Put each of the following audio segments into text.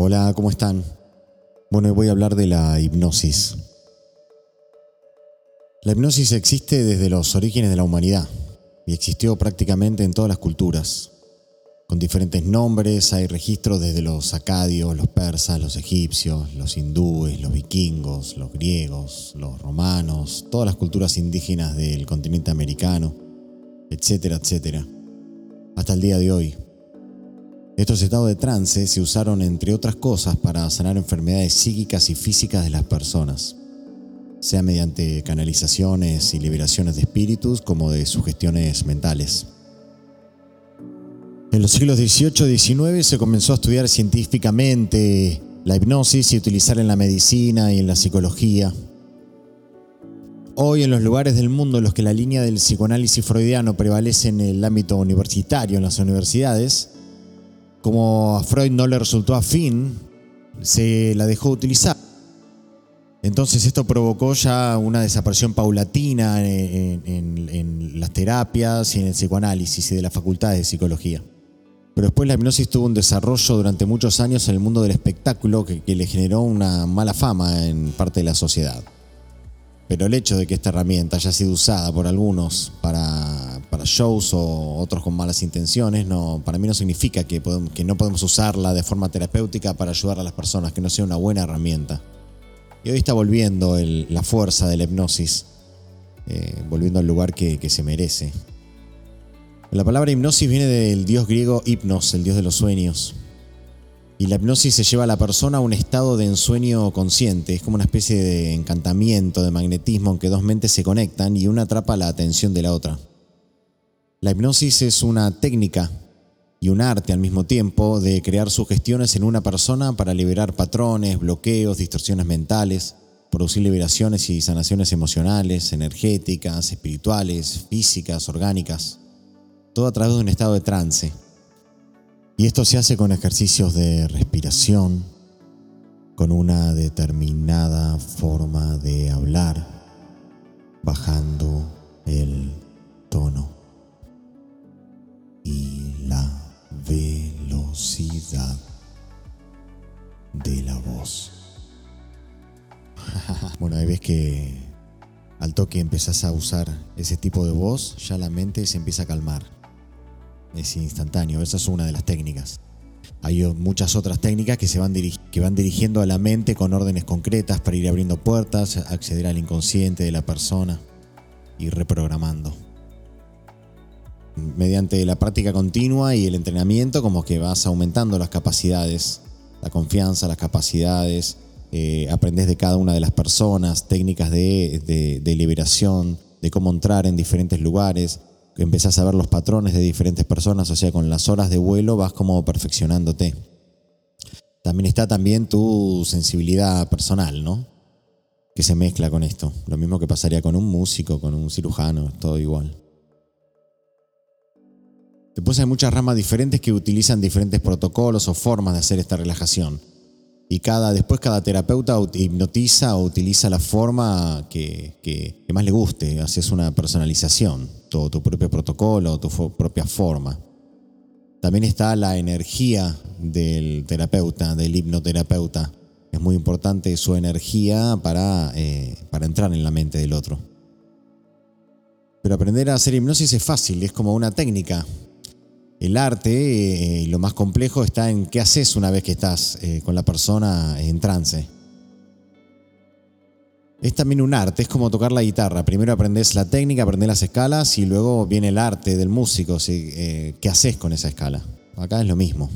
Hola, ¿cómo están? Bueno, hoy voy a hablar de la hipnosis. La hipnosis existe desde los orígenes de la humanidad y existió prácticamente en todas las culturas. Con diferentes nombres hay registros desde los acadios, los persas, los egipcios, los hindúes, los vikingos, los griegos, los romanos, todas las culturas indígenas del continente americano, etcétera, etcétera. Hasta el día de hoy. Estos estados de trance se usaron, entre otras cosas, para sanar enfermedades psíquicas y físicas de las personas, sea mediante canalizaciones y liberaciones de espíritus como de sugestiones mentales. En los siglos XVIII y XIX se comenzó a estudiar científicamente la hipnosis y utilizar en la medicina y en la psicología. Hoy en los lugares del mundo en los que la línea del psicoanálisis freudiano prevalece en el ámbito universitario, en las universidades, como a Freud no le resultó afín, se la dejó utilizar. Entonces esto provocó ya una desaparición paulatina en, las terapias y en el psicoanálisis y de las facultades de psicología. Pero después la hipnosis tuvo un desarrollo durante muchos años en el mundo del espectáculo que le generó una mala fama en parte de la sociedad. Pero el hecho de que esta herramienta haya sido usada por algunos para, para shows o otros con malas intenciones, para mí no significa que, que no podemos usarla de forma terapéutica para ayudar a las personas, que no sea una buena herramienta. Y hoy está volviendo la fuerza de la hipnosis, eh, volviendo al lugar que, que se merece. La palabra hipnosis viene del dios griego hipnos, el dios de los sueños. Y la hipnosis se lleva a la persona a un estado de ensueño consciente. Es como una especie de encantamiento, de magnetismo en que dos mentes se conectan y una atrapa la atención de la otra. La hipnosis es una técnica y un arte al mismo tiempo de crear sugestiones en una persona para liberar patrones, bloqueos, distorsiones mentales, producir liberaciones y sanaciones emocionales, energéticas, espirituales, físicas, orgánicas. Todo a través de un estado de trance y esto se hace con ejercicios de respiración, con una determinada forma de hablar, bajando de la voz. bueno, ahí ves que al toque empezás a usar ese tipo de voz, ya la mente se empieza a calmar es instantáneo. Esa es una de las técnicas. Hay muchas otras técnicas que, se van, que van dirigiendo a la mente con órdenes concretas para ir abriendo puertas, acceder al inconsciente de la persona y reprogramando. Mediante la práctica continua y el entrenamiento, como que vas aumentando las capacidades, la confianza, las capacidades, eh, aprendes de cada una de las personas, técnicas de liberación, de cómo entrar en diferentes lugares, empezás a ver los patrones de diferentes personas, o sea, con las horas de vuelo vas como perfeccionándote. También está también tu sensibilidad personal, ¿no? Que se mezcla con esto. Lo mismo que pasaría con un músico, con un cirujano, todo igual. Después hay muchas ramas diferentes que utilizan diferentes protocolos o formas de hacer esta relajación. Y cada, después cada terapeuta hipnotiza o utiliza la forma que, más le guste. Haces una personalización, todo tu propio protocolo, tu propia forma. También está la energía del terapeuta, del hipnoterapeuta. Es muy importante su energía para, eh, para entrar en la mente del otro. Pero aprender a hacer hipnosis es fácil, es como una técnica. El arte, eh, lo más complejo está en qué haces una vez que estás eh, con la persona en trance. Es también un arte, es como tocar la guitarra. Primero aprendes la técnica, aprendes las escalas y luego viene el arte del músico. Eh, ¿Qué haces con esa escala? Acá es lo mismo.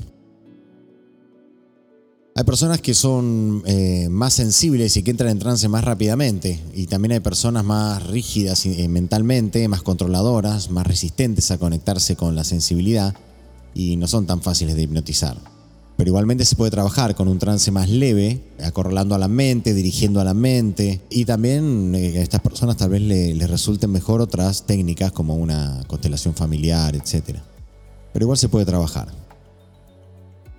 Hay personas que son más sensibles y que entran en trance más rápidamente. Y también hay personas más rígidas mentalmente, más controladoras, más resistentes a conectarse con la sensibilidad y no son tan fáciles de hipnotizar. Pero igualmente se puede trabajar con un trance más leve, acorralando a la mente, dirigiendo a la mente. Y también eh, a estas personas tal vez les resulten mejor otras técnicas como una constelación familiar, etc. Pero igual se puede trabajar.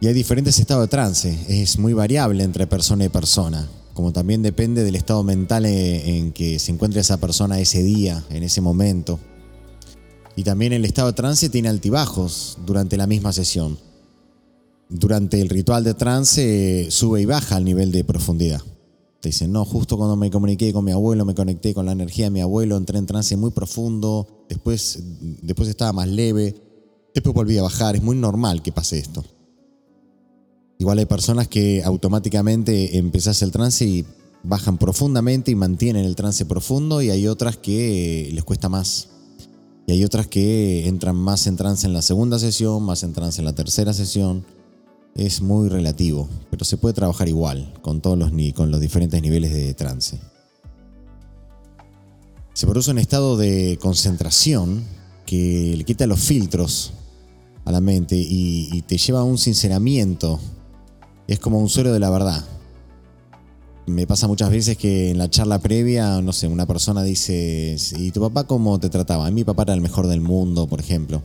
Y hay diferentes estados de trance, es muy variable entre persona y persona, como también depende del estado mental en que se encuentre esa persona ese día, en ese momento. Y también el estado de trance tiene altibajos durante la misma sesión. durante el ritual de trance sube y baja el nivel de profundidad. Te dicen, no, justo cuando me comuniqué con mi abuelo, me conecté con la energía de mi abuelo, entré en trance muy profundo, después, después estaba más leve, después volví a bajar. Es muy normal que pase esto. Igual hay personas que automáticamente empezás el trance y bajan profundamente y mantienen el trance profundo y hay otras que les cuesta más. Y hay otras que entran más en trance en la segunda sesión, más en trance en la tercera sesión es muy relativo, pero se puede trabajar igual con todos los, con los diferentes niveles de trance. Se produce un estado de concentración que le quita los filtros a la mente y, te lleva a un sinceramiento. Es como un suero de la verdad. Me pasa muchas veces que en la charla previa, no sé, una persona dice, ¿y tu papá cómo te trataba? Mi papá era el mejor del mundo, por ejemplo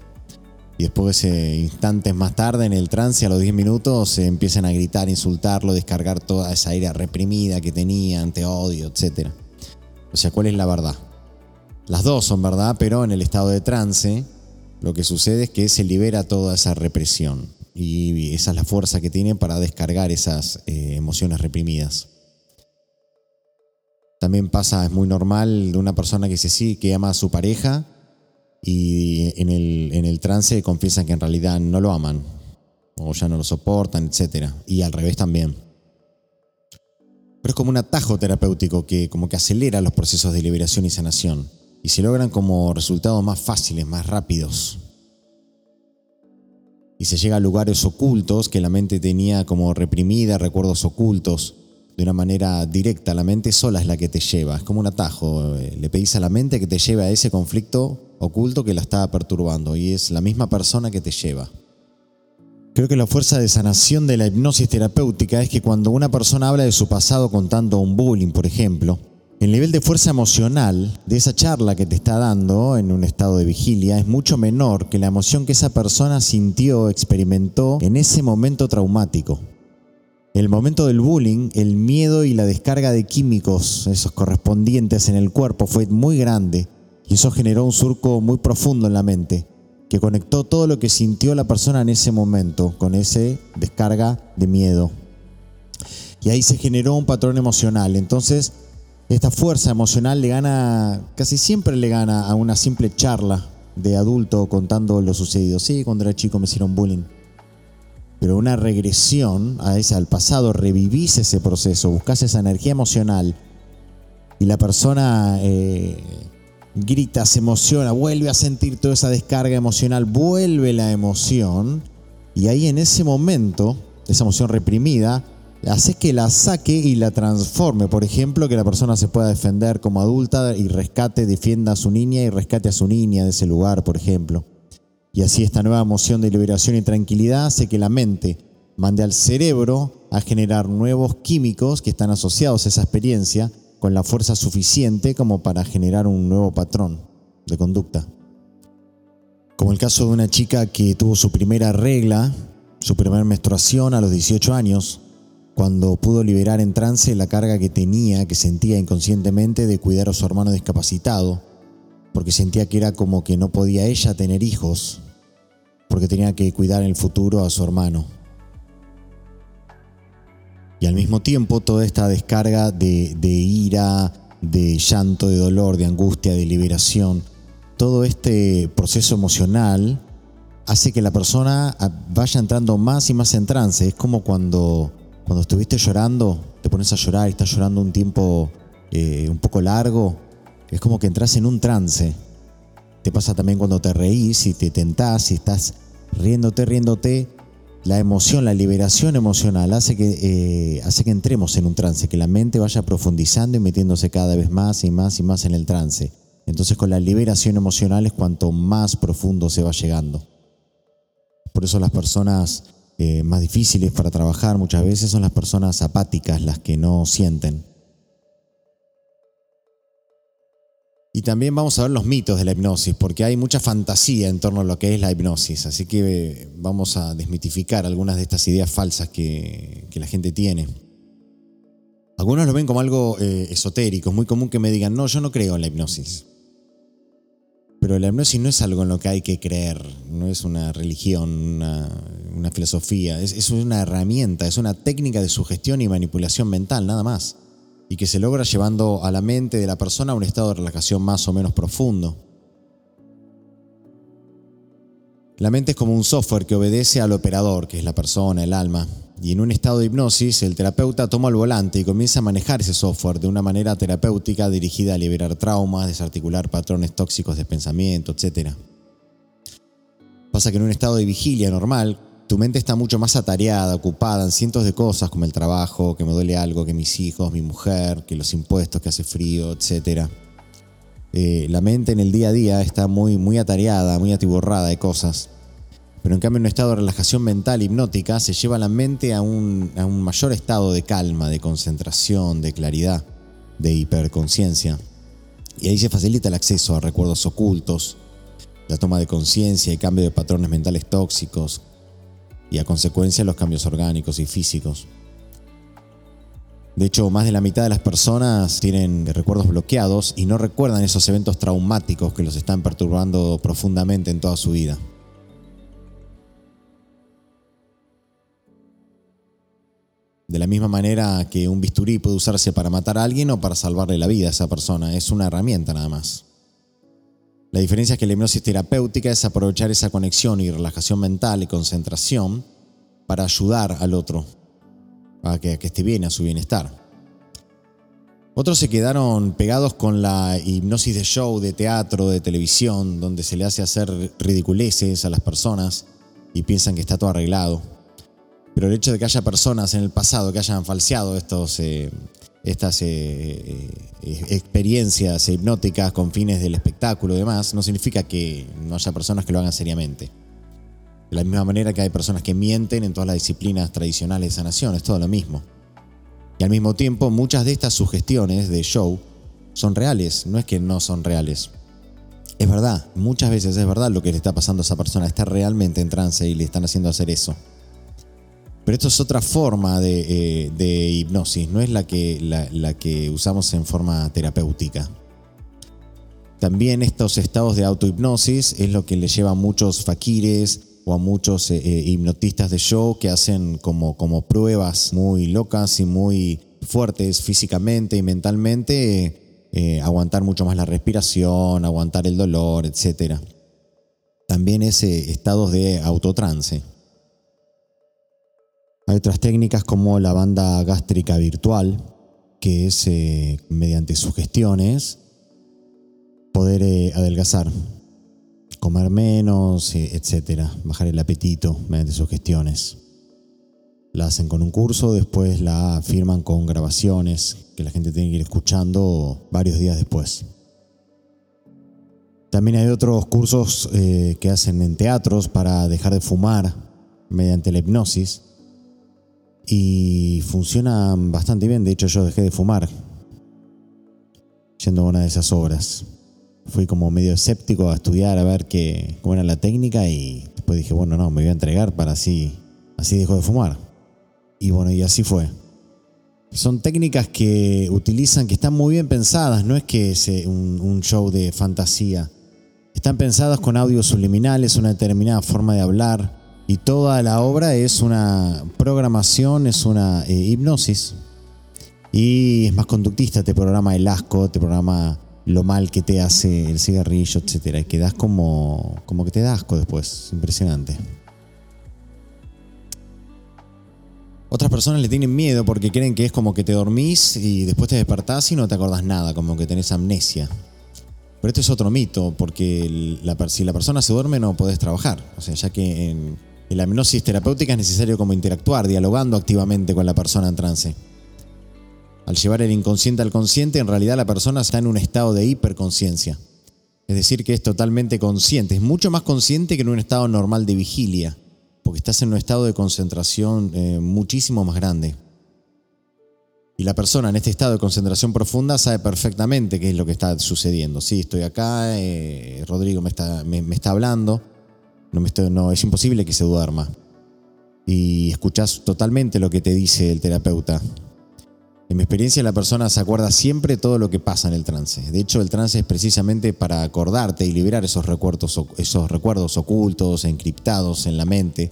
y después, instantes más tarde, en el trance, a los 10 minutos, se empiezan a gritar, insultarlo, descargar toda esa ira reprimida que tenía ante odio, etc. O sea, ¿cuál es la verdad? Las dos son verdad, pero en el estado de trance, lo que sucede es que se libera toda esa represión. Y esa es la fuerza que tiene para descargar esas eh, emociones reprimidas. También pasa, es muy normal de una persona que dice sí, que ama a su pareja, y en el, en el trance confiesan que en realidad no lo aman o ya no lo soportan, etc. Y al revés también. Pero es como un atajo terapéutico que como que acelera los procesos de liberación y sanación y se logran como resultados más fáciles, más rápidos. Y se llega a lugares ocultos que la mente tenía como reprimida, recuerdos ocultos, de una manera directa. La mente sola es la que te lleva, es como un atajo. Eh, le pedís a la mente que te lleve a ese conflicto oculto que la estaba perturbando y es la misma persona que te lleva. Creo que la fuerza de sanación de la hipnosis terapéutica es que cuando una persona habla de su pasado contando un bullying, por ejemplo, el nivel de fuerza emocional de esa charla que te está dando en un estado de vigilia es mucho menor que la emoción que esa persona sintió, experimentó en ese momento traumático. El momento del bullying, el miedo y la descarga de químicos, esos correspondientes en el cuerpo, fue muy grande y eso generó un surco muy profundo en la mente, que conectó todo lo que sintió la persona en ese momento con ese descarga de miedo. Y ahí se generó un patrón emocional. Entonces, esta fuerza emocional le gana, casi siempre le gana a una simple charla de adulto contando lo sucedido. Sí, cuando era chico me hicieron bullying. Pero una regresión a ese, al pasado, revivís ese proceso, buscas esa energía emocional y la persona eh, grita, se emociona, vuelve a sentir toda esa descarga emocional, vuelve la emoción y ahí en ese momento, esa emoción reprimida, hace que la saque y la transforme. Por ejemplo, que la persona se pueda defender como adulta y rescate, defienda a su niña y rescate a su niña de ese lugar, por ejemplo. Y así esta nueva emoción de liberación y tranquilidad hace que la mente mande al cerebro a generar nuevos químicos que están asociados a esa experiencia con la fuerza suficiente como para generar un nuevo patrón de conducta. Como el caso de una chica que tuvo su primera regla, su primera menstruación a los 18 años, cuando pudo liberar en trance la carga que tenía, que sentía inconscientemente de cuidar a su hermano discapacitado, porque sentía que era como que no podía ella tener hijos, porque tenía que cuidar en el futuro a su hermano. Y al mismo tiempo toda esta descarga de, ira, de llanto, de dolor, de angustia, de liberación, todo este proceso emocional hace que la persona vaya entrando más y más en trance. Es como cuando, cuando estuviste llorando, te pones a llorar y estás llorando un tiempo eh, un poco largo, es como que entras en un trance. Te pasa también cuando te reís y te tentás y estás riéndote, riéndote, la emoción, la liberación emocional hace que, eh, hace que entremos en un trance, que la mente vaya profundizando y metiéndose cada vez más y más y más en el trance. Entonces con la liberación emocional es cuanto más profundo se va llegando. Por eso las personas eh, más difíciles para trabajar muchas veces son las personas apáticas, las que no sienten. Y también vamos a ver los mitos de la hipnosis, porque hay mucha fantasía en torno a lo que es la hipnosis. Así que eh, vamos a desmitificar algunas de estas ideas falsas que, la gente tiene. Algunos lo ven como algo eh, esotérico. Es muy común que me digan, no, yo no creo en la hipnosis. Pero la hipnosis no es algo en lo que hay que creer, no es una religión, una, filosofía, es, es una herramienta, es una técnica de sugestión y manipulación mental, nada más. Y que se logra llevando a la mente de la persona a un estado de relajación más o menos profundo. La mente es como un software que obedece al operador, que es la persona, el alma. Y en un estado de hipnosis, el terapeuta toma el volante y comienza a manejar ese software de una manera terapéutica dirigida a liberar traumas, desarticular patrones tóxicos de pensamiento, etc. Pasa que en un estado de vigilia normal, tu mente está mucho más atareada, ocupada en cientos de cosas como el trabajo, que me duele algo, que mis hijos, mi mujer, que los impuestos, que hace frío, etc. Eh, la mente en el día a día está muy, muy atareada, muy atiborrada de cosas. Pero en cambio, en un estado de relajación mental hipnótica se lleva la mente a un, a un mayor estado de calma, de concentración, de claridad, de hiperconciencia. Y ahí se facilita el acceso a recuerdos ocultos, la toma de conciencia y cambio de patrones mentales tóxicos, y a consecuencia los cambios orgánicos y físicos. De hecho, más de la mitad de las personas tienen recuerdos bloqueados y no recuerdan esos eventos traumáticos que los están perturbando profundamente en toda su vida. De la misma manera que un bisturí puede usarse para matar a alguien o para salvarle la vida a esa persona, es una herramienta nada más. La diferencia es que la hipnosis terapéutica es aprovechar esa conexión y relajación mental y concentración para ayudar al otro, para que, esté bien a su bienestar. Otros se quedaron pegados con la hipnosis de show, de teatro, de televisión, donde se le hace hacer ridiculeces a las personas y piensan que está todo arreglado. Pero el hecho de que haya personas en el pasado que hayan falseado estos, eh, estas eh, eh, experiencias hipnóticas con fines del espectáculo y demás, no significa que no haya personas que lo hagan seriamente. De la misma manera que hay personas que mienten en todas las disciplinas tradicionales de sanación, es todo lo mismo. Y al mismo tiempo, muchas de estas sugestiones de show son reales, no es que no son reales. Es verdad, muchas veces es verdad lo que le está pasando a esa persona, está realmente en trance y le están haciendo hacer eso. Pero esto es otra forma de, eh, hipnosis, no es la que, la que usamos en forma terapéutica. También estos estados de autohipnosis es lo que le lleva a muchos fakires o a muchos eh, eh, hipnotistas de show que hacen como, como pruebas muy locas y muy fuertes físicamente y mentalmente, eh, aguantar mucho más la respiración, aguantar el dolor, etc. También ese estados de autotrance. Hay otras técnicas como la banda gástrica virtual, que es mediante sugestiones poder adelgazar comer menos, eh, etcétera, bajar el apetito mediante sugestiones. La hacen con un curso, después la firman con grabaciones que la gente tiene que ir escuchando varios días después. También hay otros cursos eh, que hacen en teatros para dejar de fumar mediante la hipnosis y funcionan bastante bien. De hecho, yo dejé de fumar yendo a una de esas obras fui como medio escéptico a estudiar a ver qué, cómo era la técnica y después dije, bueno, no, me voy a entregar para así, así dejo de fumar. Y bueno, y así fue. Son técnicas que utilizan, que están muy bien pensadas, no es que es un, un show de fantasía. Están pensadas con audios subliminales, una determinada forma de hablar y toda la obra es una programación, es una eh, hipnosis. Y es más conductista, te programa el asco, te programa lo mal que te hace el cigarrillo, etcétera, y quedas como, como que te da asco después. Impresionante. Otras personas le tienen miedo porque creen que es como que te dormís y después te despertás y no te acordás nada, como que tenés amnesia. Pero esto es otro mito, porque si la persona se duerme no podés trabajar. O sea, ya que en, en la hipnosis terapéutica es necesario como interactuar, dialogando activamente con la persona en trance. Al llevar el inconsciente al consciente, en realidad la persona está en un estado de hiperconciencia. Es decir, que es totalmente consciente, es mucho más consciente que en un estado normal de vigilia, porque estás en un estado de concentración eh, muchísimo más grande. Y la persona en este estado de concentración profunda sabe perfectamente qué es lo que está sucediendo. Sí, estoy acá, eh, Rodrigo me está, me, está hablando, no, es imposible que se duerma. Y escuchas totalmente lo que te dice el terapeuta En mi experiencia, la persona se acuerda siempre todo lo que pasa en el trance. De hecho, el trance es precisamente para acordarte y liberar esos recuerdos, esos recuerdos ocultos, encriptados en la mente,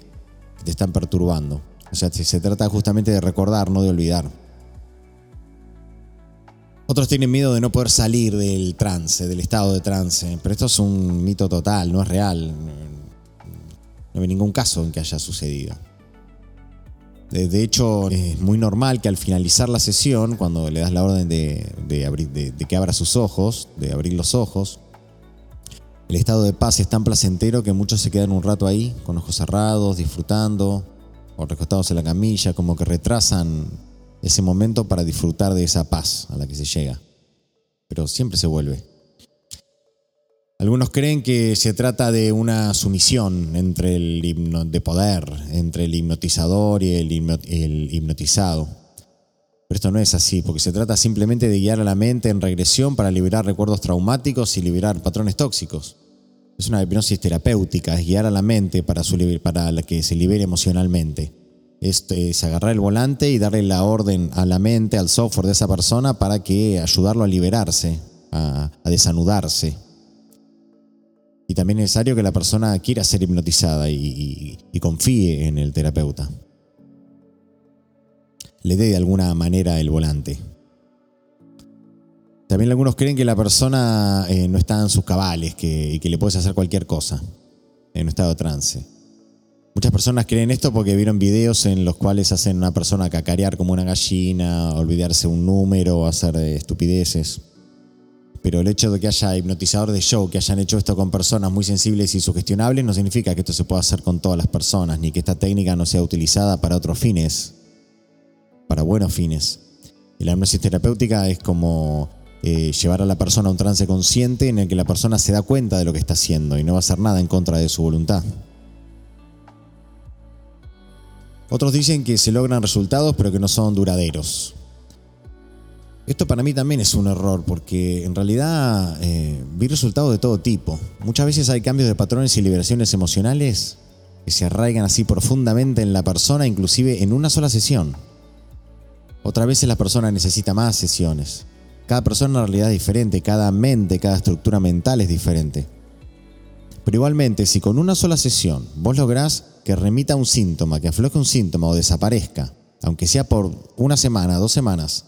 que te están perturbando. O sea, se trata justamente de recordar, no de olvidar. Otros tienen miedo de no poder salir del trance, del estado de trance, pero esto es un mito total, no es real. No hay ningún caso en que haya sucedido. De hecho, es muy normal que al finalizar la sesión, cuando le das la orden de, abrir, de, que abra sus ojos, de abrir los ojos, el estado de paz es tan placentero que muchos se quedan un rato ahí, con ojos cerrados, disfrutando, o recostados en la camilla, como que retrasan ese momento para disfrutar de esa paz a la que se llega. Pero siempre se vuelve. Algunos creen que se trata de una sumisión entre el hipno de poder, entre el hipnotizador y el, hipnotizado. Pero esto no es así, porque se trata simplemente de guiar a la mente en regresión para liberar recuerdos traumáticos y liberar patrones tóxicos. Es una hipnosis terapéutica, es guiar a la mente para, su, para que se libere emocionalmente. Es, agarrar el volante y darle la orden a la mente, al software de esa persona para que ayudarlo a liberarse, a desanudarse. Y también es necesario que la persona quiera ser hipnotizada y, confíe en el terapeuta. Le dé de alguna manera el volante. También algunos creen que la persona eh, no está en sus cabales que, y que le puedes hacer cualquier cosa en un estado de trance. Muchas personas creen esto porque vieron videos en los cuales hacen a una persona cacarear como una gallina, olvidarse un número, hacer eh, estupideces pero el hecho de que haya hipnotizador de show que hayan hecho esto con personas muy sensibles y sugestionables no significa que esto se pueda hacer con todas las personas, ni que esta técnica no sea utilizada para otros fines, para buenos fines. La hipnosis terapéutica es como eh, llevar a la persona a un trance consciente en el que la persona se da cuenta de lo que está haciendo y no va a hacer nada en contra de su voluntad. Otros dicen que se logran resultados pero que no son duraderos. Esto para mí también es un error porque en realidad eh, vi resultados de todo tipo. Muchas veces hay cambios de patrones y liberaciones emocionales que se arraigan así profundamente en la persona, inclusive en una sola sesión. Otras veces la persona necesita más sesiones. Cada persona en realidad es diferente, cada mente, cada estructura mental es diferente. Pero igualmente, si con una sola sesión vos lográs que remita un síntoma, que afloje un síntoma o desaparezca, aunque sea por una semana, dos semanas,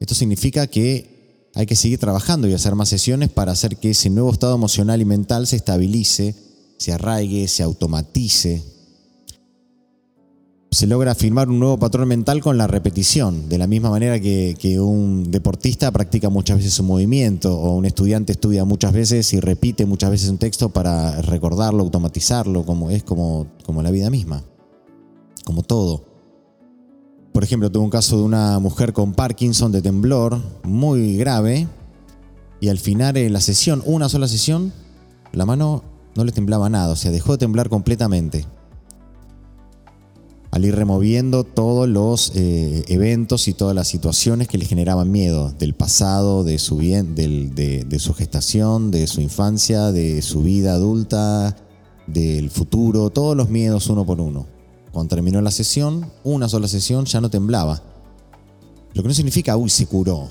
esto significa que hay que seguir trabajando y hacer más sesiones para hacer que ese nuevo estado emocional y mental se estabilice, se arraigue, se automatice. Se logra afirmar un nuevo patrón mental con la repetición, de la misma manera que, un deportista practica muchas veces un movimiento o un estudiante estudia muchas veces y repite muchas veces un texto para recordarlo, automatizarlo, como es como, como la vida misma, como todo. Por ejemplo, tuve un caso de una mujer con Parkinson de temblor muy grave y al final de la sesión, una sola sesión, la mano no le temblaba nada, o sea, dejó de temblar completamente. Al ir removiendo todos los eh, eventos y todas las situaciones que le generaban miedo del pasado, de su, bien, de su gestación, de su infancia, de su vida adulta, del futuro, todos los miedos uno por uno. Cuando terminó la sesión, una sola sesión, ya no temblaba. Lo que no significa, uy, se curó.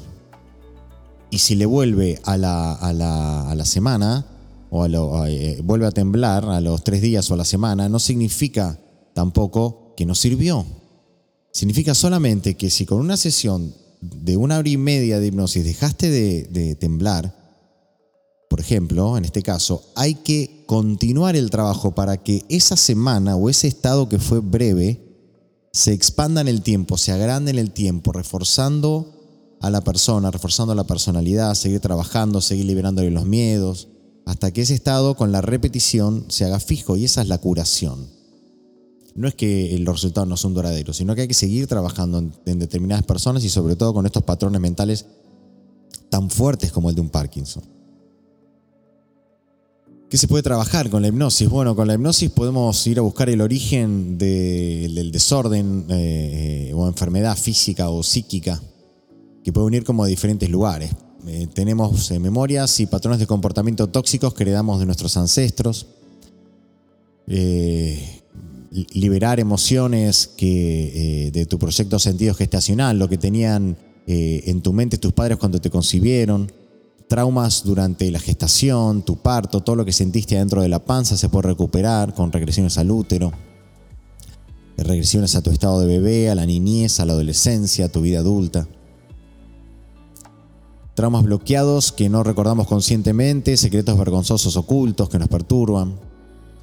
Y si le vuelve a la, a la, semana, o a eh, vuelve a temblar a los tres días o a la semana, no significa tampoco que no sirvió. Significa solamente que si con una sesión de una hora y media de hipnosis dejaste de temblar, por ejemplo, en este caso, hay que continuar el trabajo para que esa semana o ese estado que fue breve se expanda en el tiempo, se agrande en el tiempo, reforzando a la persona, reforzando la personalidad, seguir trabajando, seguir liberándole los miedos, hasta que ese estado con la repetición se haga fijo y esa es la curación. No es que los resultados no son duraderos, sino que hay que seguir trabajando en, en determinadas personas y sobre todo con estos patrones mentales tan fuertes como el de un Parkinson. ¿Qué se puede trabajar con la hipnosis? Bueno, con la hipnosis podemos ir a buscar el origen del desorden eh, o enfermedad física o psíquica que puede venir como de diferentes lugares. Eh, tenemos eh, memorias y patrones de comportamiento tóxicos que heredamos de nuestros ancestros. liberar emociones que, de tu proyecto sentido gestacional, lo que tenían en tu mente tus padres cuando te concibieron, traumas durante la gestación, tu parto, todo lo que sentiste adentro de la panza se puede recuperar con regresiones al útero, regresiones a tu estado de bebé, a la niñez, a la adolescencia, a tu vida adulta. Traumas bloqueados que no recordamos conscientemente, secretos vergonzosos ocultos que nos perturban,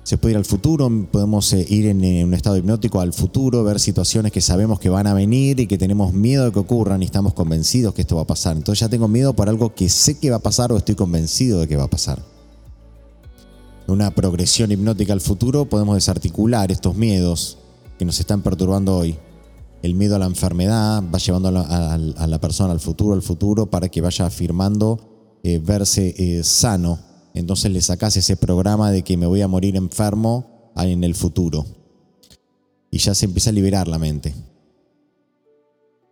se puede ir al futuro, podemos eh, ir en, un estado hipnótico al futuro, ver situaciones que sabemos que van a venir y que tenemos miedo de que ocurran y estamos convencidos que esto va a pasar. Entonces ya tengo miedo por algo que sé que va a pasar o estoy convencido de que va a pasar. Una progresión hipnótica al futuro podemos desarticular estos miedos que nos están perturbando hoy. El miedo a la enfermedad va llevando a la, persona al futuro, al futuro, para que vaya afirmando eh, verse eh, sano entonces le sacas ese programa de que me voy a morir enfermo en el futuro. Y ya se empieza a liberar la mente.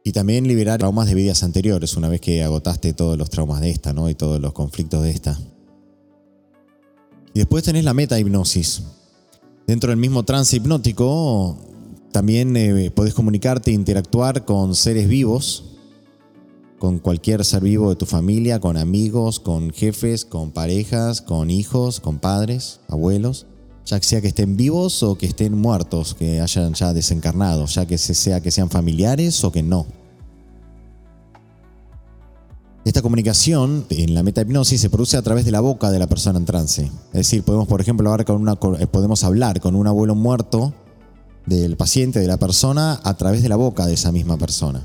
Y también liberar traumas de vidas anteriores, una vez que agotaste todos los traumas de esta. Y todos los conflictos de esta. Y después tenés la meta hipnosis. Dentro del mismo trance hipnótico, también eh, podés comunicarte e interactuar con seres vivos con cualquier ser vivo de tu familia, con amigos, con jefes, con parejas, con hijos, con padres, abuelos, ya sea que estén vivos o que estén muertos, que hayan ya desencarnado, ya que sea que sean familiares o que no. Esta comunicación en la metahipnosis se produce a través de la boca de la persona en trance. Es decir, podemos, por ejemplo, hablar con, una, eh, podemos hablar con un abuelo muerto del paciente, de la persona, a través de la boca de esa misma persona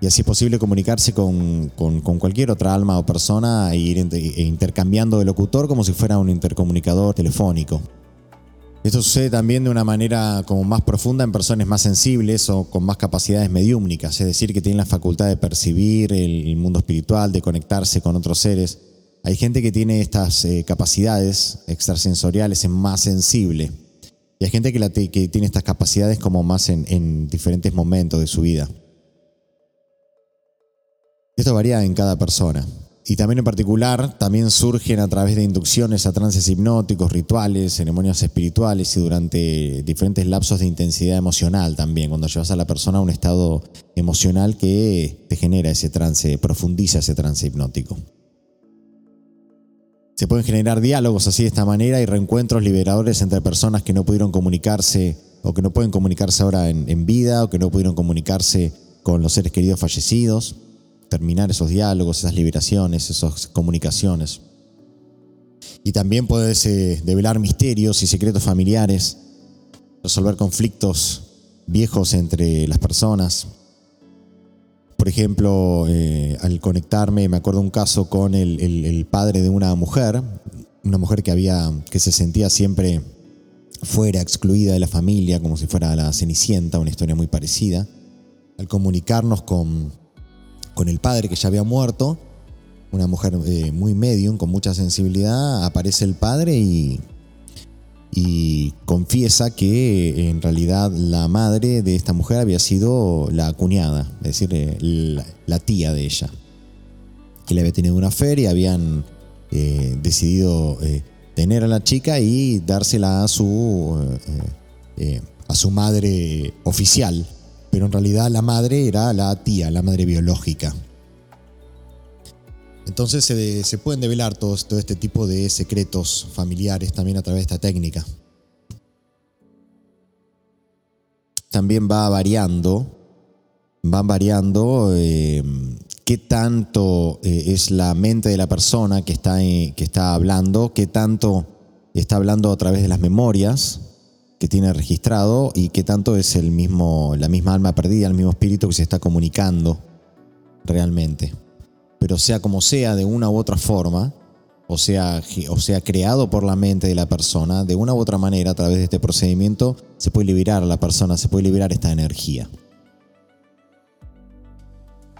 y así es posible comunicarse con, cualquier otra alma o persona e ir e intercambiando de locutor como si fuera un intercomunicador telefónico. Esto sucede también de una manera como más profunda en personas más sensibles o con más capacidades mediúmnicas, es decir, que tienen la facultad de percibir el mundo espiritual, de conectarse con otros seres. Hay gente que tiene estas eh, capacidades extrasensoriales en más sensible. Y hay gente que, tiene estas capacidades como más en diferentes momentos de su vida. Esto varía en cada persona. Y también en particular, también surgen a través de inducciones a trances hipnóticos, rituales, ceremonias espirituales y durante diferentes lapsos de intensidad emocional también, cuando llevas a la persona a un estado emocional que te genera ese trance, profundiza ese trance hipnótico. Se pueden generar diálogos así de esta manera y reencuentros liberadores entre personas que no pudieron comunicarse o que no pueden comunicarse ahora en, en vida o que no pudieron comunicarse con los seres queridos fallecidos terminar esos diálogos, esas liberaciones, esas comunicaciones. Y también puedes eh, develar misterios y secretos familiares, resolver conflictos viejos entre las personas. Por ejemplo, eh, al conectarme, me acuerdo un caso con el, el, padre de una mujer, una mujer que había, que se sentía siempre fuera, excluida de la familia, como si fuera la Cenicienta, una historia muy parecida. Al comunicarnos con, con el padre que ya había muerto, una mujer eh, muy medium, con mucha sensibilidad, aparece el padre y, confiesa que en realidad la madre de esta mujer había sido la cuñada, es decir, eh, la, tía de ella, que le había tenido una feria, habían eh, decidido tener a la chica y dársela a su, a su madre oficial, pero en realidad la madre era la tía, la madre biológica. Entonces se, pueden develar todo, todo este tipo de secretos familiares también a través de esta técnica. También va variando, van variando eh, qué tanto eh, es la mente de la persona que está, eh, que está hablando, qué tanto está hablando a través de las memorias, que tiene registrado y qué tanto es el mismo, la misma alma perdida, el mismo espíritu que se está comunicando realmente. Pero sea como sea, de una u otra forma, o sea, o sea, creado por la mente de la persona, de una u otra manera, a través de este procedimiento, se puede liberar a la persona, se puede liberar esta energía.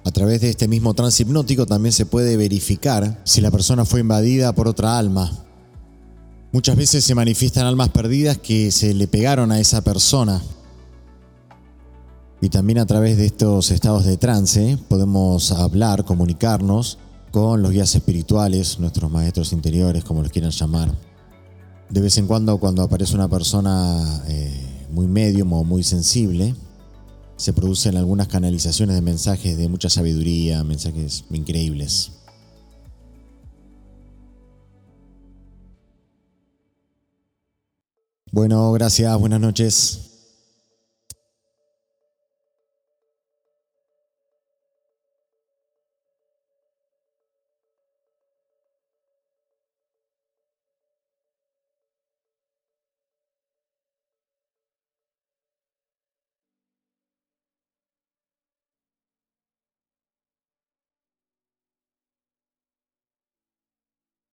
A través de este mismo trance hipnótico también se puede verificar si la persona fue invadida por otra alma, Muchas veces se manifiestan almas perdidas que se le pegaron a esa persona. Y también a través de estos estados de trance podemos hablar, comunicarnos con los guías espirituales, nuestros maestros interiores, como los quieran llamar. De vez en cuando, cuando aparece una persona eh, muy medium o muy sensible, se producen algunas canalizaciones de mensajes de mucha sabiduría, mensajes increíbles. Bueno, gracias, buenas noches.